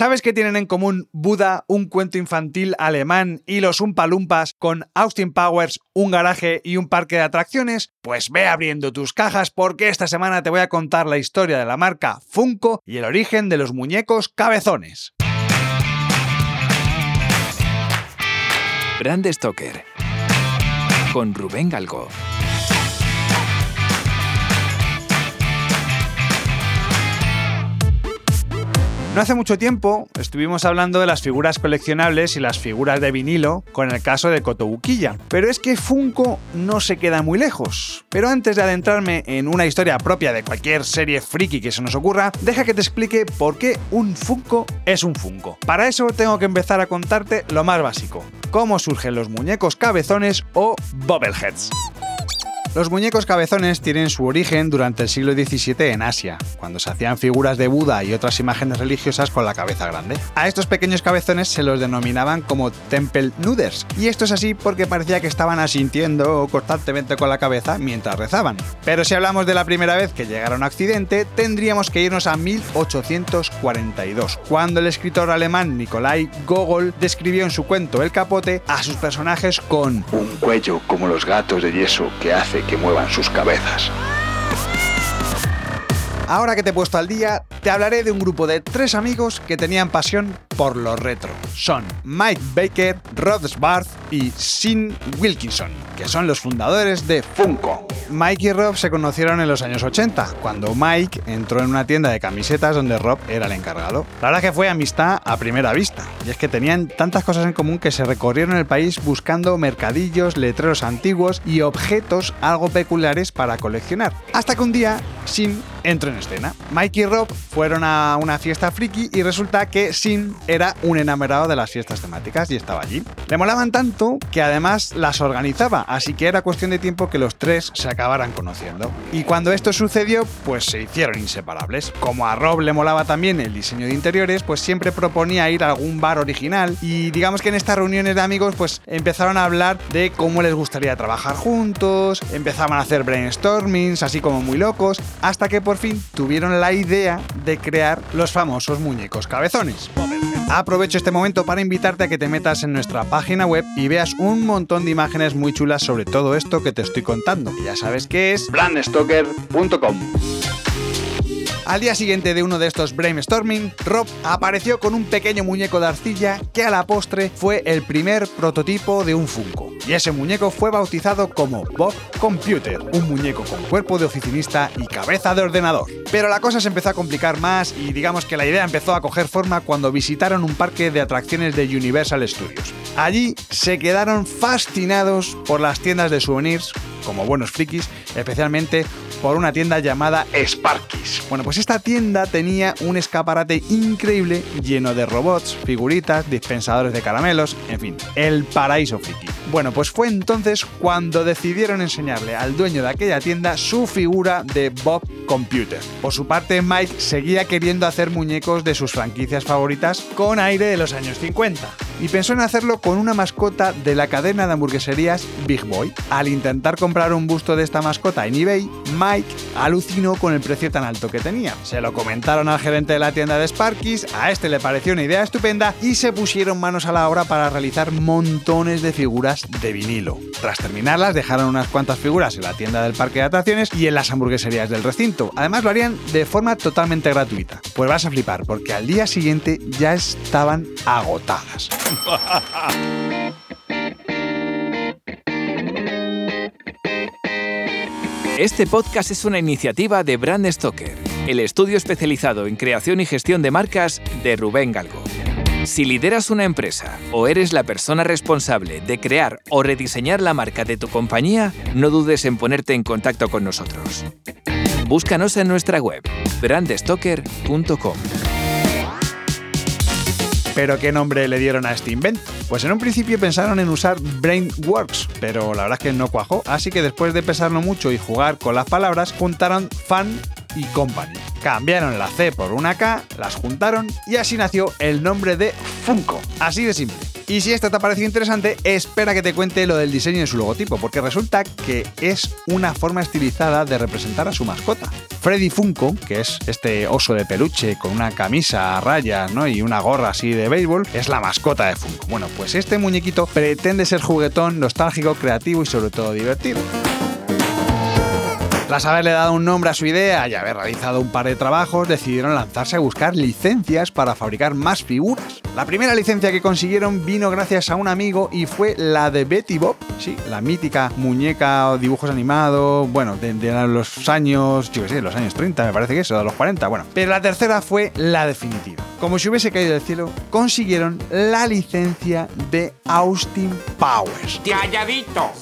¿Sabes qué tienen en común Buda, un cuento infantil alemán y los Umpalumpas con Austin Powers, un garaje y un parque de atracciones? Pues ve abriendo tus cajas porque esta semana te voy a contar la historia de la marca Funko y el origen de los muñecos cabezones. Brand Stoker con Rubén Galgo. No hace mucho tiempo estuvimos hablando de las figuras coleccionables y las figuras de vinilo con el caso de Kotobukiya, pero es que Funko no se queda muy lejos. Pero antes de adentrarme en una historia propia de cualquier serie friki que se nos ocurra, deja que te explique por qué un Funko es un Funko. Para eso tengo que empezar a contarte lo más básico, cómo surgen los muñecos cabezones o bobbleheads. Los muñecos cabezones tienen su origen durante el siglo XVII en Asia, cuando se hacían figuras de Buda y otras imágenes religiosas con la cabeza grande. A estos pequeños cabezones se los denominaban como temple nuders, y esto es así porque parecía que estaban asintiendo constantemente con la cabeza mientras rezaban. Pero si hablamos de la primera vez que llegaron a Occidente, tendríamos que irnos a 1842, cuando el escritor alemán Nikolai Gogol describió en su cuento El capote a sus personajes con un cuello como los gatos de yeso que hace que muevan sus cabezas. Ahora que te he puesto al día, te hablaré de un grupo de tres amigos que tenían pasión por lo retro. Son Mike Baker, Rod Sbarth y Sin Wilkinson, que son los fundadores de Funko. Mike y Rob se conocieron en los años 80, cuando Mike entró en una tienda de camisetas donde Rob era el encargado. La verdad que fue amistad a primera vista, y es que tenían tantas cosas en común que se recorrieron el país buscando mercadillos, letreros antiguos y objetos algo peculiares para coleccionar. Hasta que un día, Sin entró en escena. Mike y Rob fueron a una fiesta friki y resulta que Sin era un enamorado de las fiestas temáticas y estaba allí. Le molaban tanto que además las organizaba, así que era cuestión de tiempo que los tres se acabaran conociendo. Y cuando esto sucedió, pues se hicieron inseparables. Como a Rob le molaba también el diseño de interiores, pues siempre proponía ir a algún bar original y digamos que en estas reuniones de amigos pues empezaron a hablar de cómo les gustaría trabajar juntos, empezaban a hacer brainstormings así como muy locos, hasta que por fin tuvieron la idea de crear los famosos muñecos cabezones. Aprovecho este momento para invitarte a que te metas en nuestra página web y veas un montón de imágenes muy chulas sobre todo esto que te estoy contando. Ya sabes que es brandstoker.com. Al día siguiente de uno de estos brainstorming, Rob apareció con un pequeño muñeco de arcilla que a la postre fue el primer prototipo de un Funko. Y ese muñeco fue bautizado como Bob Computer, un muñeco con cuerpo de oficinista y cabeza de ordenador. Pero la cosa se empezó a complicar más y digamos que la idea empezó a coger forma cuando visitaron un parque de atracciones de Universal Studios. Allí se quedaron fascinados por las tiendas de souvenirs, como buenos frikis, especialmente por una tienda llamada Sparkis. Bueno, pues esta tienda tenía un escaparate increíble lleno de robots, figuritas, dispensadores de caramelos, en fin, el paraíso friki. Bueno, pues fue entonces cuando decidieron enseñarle al dueño de aquella tienda su figura de Bob Computer. Por su parte, Mike seguía queriendo hacer muñecos de sus franquicias favoritas con aire de los años 50 y pensó en hacerlo con una mascota de la cadena de hamburgueserías Big Boy. Al intentar comprar un busto de esta mascota en eBay, Mike alucinó con el precio tan alto que tenía. Se lo comentaron al gerente de la tienda de Sparkis, a este le pareció una idea estupenda y se pusieron manos a la obra para realizar montones de figuras de vinilo. Tras terminarlas, dejaron unas cuantas figuras en la tienda del parque de atracciones y en las hamburgueserías del recinto. Además, lo harían de forma totalmente gratuita. Pues vas a flipar, porque al día siguiente ya estaban agotadas. Este podcast es una iniciativa de Brand Stoker, el estudio especializado en creación y gestión de marcas de Rubén Galgo. Si lideras una empresa o eres la persona responsable de crear o rediseñar la marca de tu compañía, no dudes en ponerte en contacto con nosotros. Búscanos en nuestra web, brandstoker.com. ¿Pero qué nombre le dieron a este invento? Pues en un principio pensaron en usar Brainworks, pero la verdad es que no cuajó, así que después de pesarlo mucho y jugar con las palabras, juntaron Fun y Company. Cambiaron la C por una K, las juntaron y así nació el nombre de Funko. Así de simple. Y si esto te ha parecido interesante, espera que te cuente lo del diseño de su logotipo, porque resulta que es una forma estilizada de representar a su mascota. Freddy Funko, que es este oso de peluche con una camisa a rayas ¿no? y una gorra así de béisbol, es la mascota de Funko. Bueno, pues este muñequito pretende ser juguetón, nostálgico, creativo y sobre todo divertido. Tras haberle dado un nombre a su idea y haber realizado un par de trabajos, decidieron lanzarse a buscar licencias para fabricar más figuras. La primera licencia que consiguieron vino gracias a un amigo y fue la de Betty Bob, sí, la mítica muñeca o dibujos animados, bueno, de, los años, yo qué sé, los años 30, me parece que eso, de los 40, bueno. Pero la tercera fue la definitiva. Como si hubiese caído del cielo, consiguieron la licencia de Austin Powers. ¡Te halladito!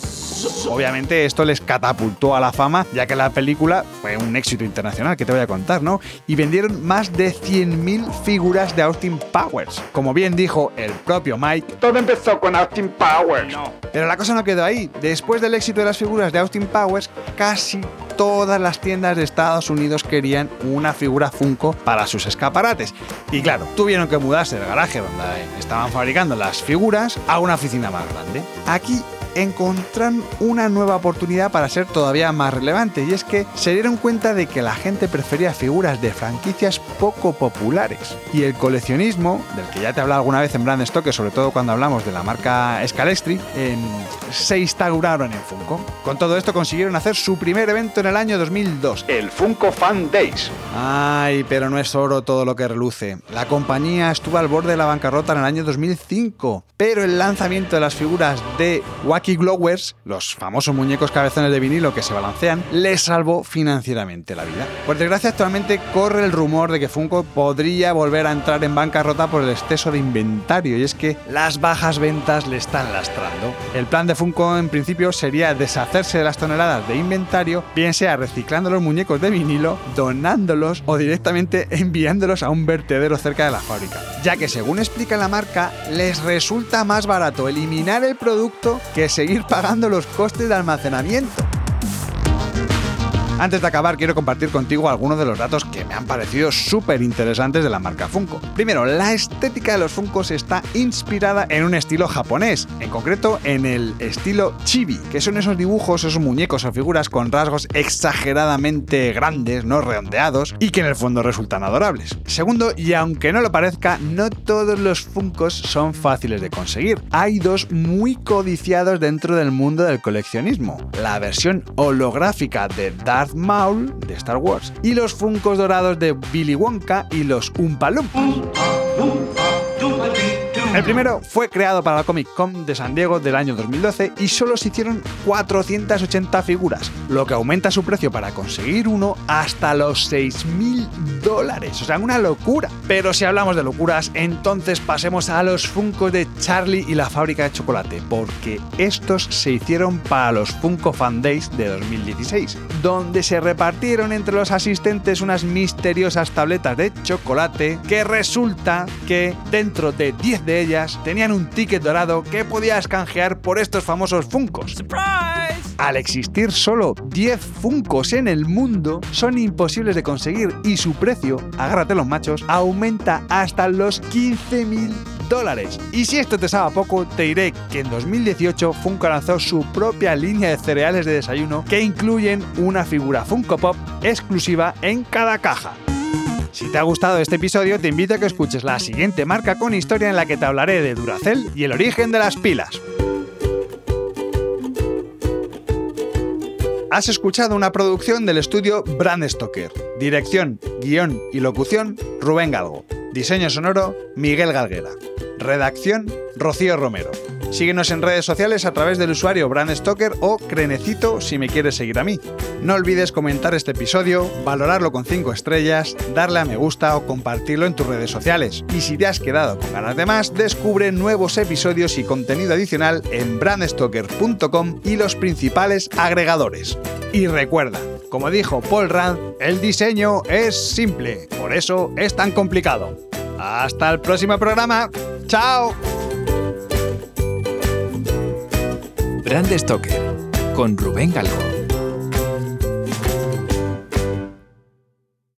Obviamente esto les catapultó a la fama, ya que la película fue un éxito internacional, que te voy a contar, ¿no? Y vendieron más de 100.000 figuras de Austin Powers. Como bien dijo el propio Mike, todo empezó con Austin Powers. Pero la cosa no quedó ahí. Después del éxito de las figuras de Austin Powers, casi todas las tiendas de Estados Unidos querían una figura Funko para sus escaparates. Y claro, tuvieron que mudarse del garaje donde estaban fabricando las figuras a una oficina más grande. Aquí encontraron una nueva oportunidad para ser todavía más relevante y es que se dieron cuenta de que la gente prefería figuras de franquicias poco populares y el coleccionismo, del que ya te he hablado alguna vez en Brand Stock, sobre todo cuando hablamos de la marca Scalestri, se instauraron en Funko. Con todo esto consiguieron hacer su primer evento en el año 2002, el Funko Fan Days. Ay, pero no es oro todo lo que reluce. La compañía estuvo al borde de la bancarrota en el año 2005, pero el lanzamiento de las figuras de Wacky Glowers, los famosos muñecos cabezones de vinilo que se balancean, les salvó financieramente la vida. Por desgracia, actualmente corre el rumor de que Funko podría volver a entrar en bancarrota por el exceso de inventario, y es que las bajas ventas le están lastrando. El plan de Funko, en principio, sería deshacerse de las toneladas de inventario, bien sea reciclando los muñecos de vinilo, donándolos o directamente enviándolos a un vertedero cerca de la fábrica, ya que según explica la marca, les resulta más barato eliminar el producto que seguir pagando los costes de almacenamiento. Antes de acabar, quiero compartir contigo algunos de los datos que me han parecido súper interesantes de la marca Funko. Primero, la estética de los Funkos está inspirada en un estilo japonés, en concreto en el estilo chibi, que son esos dibujos, esos muñecos o figuras con rasgos exageradamente grandes, no redondeados, y que en el fondo resultan adorables. Segundo, y aunque no lo parezca, no todos los Funkos son fáciles de conseguir. Hay dos muy codiciados dentro del mundo del coleccionismo. La versión holográfica de Darth Maul de Star Wars y los Funcos dorados de Billy Wonka y los Oompa el primero fue creado para la Comic Con de San Diego del año 2012 y solo se hicieron 480 figuras, lo que aumenta su precio para conseguir uno hasta los 6.000 dólares. O sea, una locura. Pero si hablamos de locuras, entonces pasemos a los Funko de Charlie y la fábrica de chocolate, porque estos se hicieron para los Funko Fan Days de 2016, donde se repartieron entre los asistentes unas misteriosas tabletas de chocolate que resulta que dentro de 10 de ellas tenían un ticket dorado que podías canjear por estos famosos Funcos. Al existir solo 10 Funcos en el mundo, son imposibles de conseguir y su precio, agárrate los machos, aumenta hasta los 15.000 dólares. Y si esto te sabe poco, te diré que en 2018 Funko lanzó su propia línea de cereales de desayuno que incluyen una figura Funko Pop exclusiva en cada caja. Si te ha gustado este episodio, te invito a que escuches la siguiente marca con historia en la que te hablaré de Duracell y el origen de las pilas. Has escuchado una producción del estudio Brand Stoker. Dirección, guion y locución, Rubén Galgo. Diseño sonoro, Miguel Galguera. Redacción, Rocío Romero. Síguenos en redes sociales a través del usuario Brand Stoker o Crenecito si me quieres seguir a mí. No olvides comentar este episodio, valorarlo con 5 estrellas, darle a me gusta o compartirlo en tus redes sociales. Y si te has quedado con ganas de más, descubre nuevos episodios y contenido adicional en brandstoker.com y los principales agregadores. Y recuerda, como dijo Paul Rand, el diseño es simple, por eso es tan complicado. Hasta el próximo programa. ¡Chao! Brand Stoker con Rubén Galgo.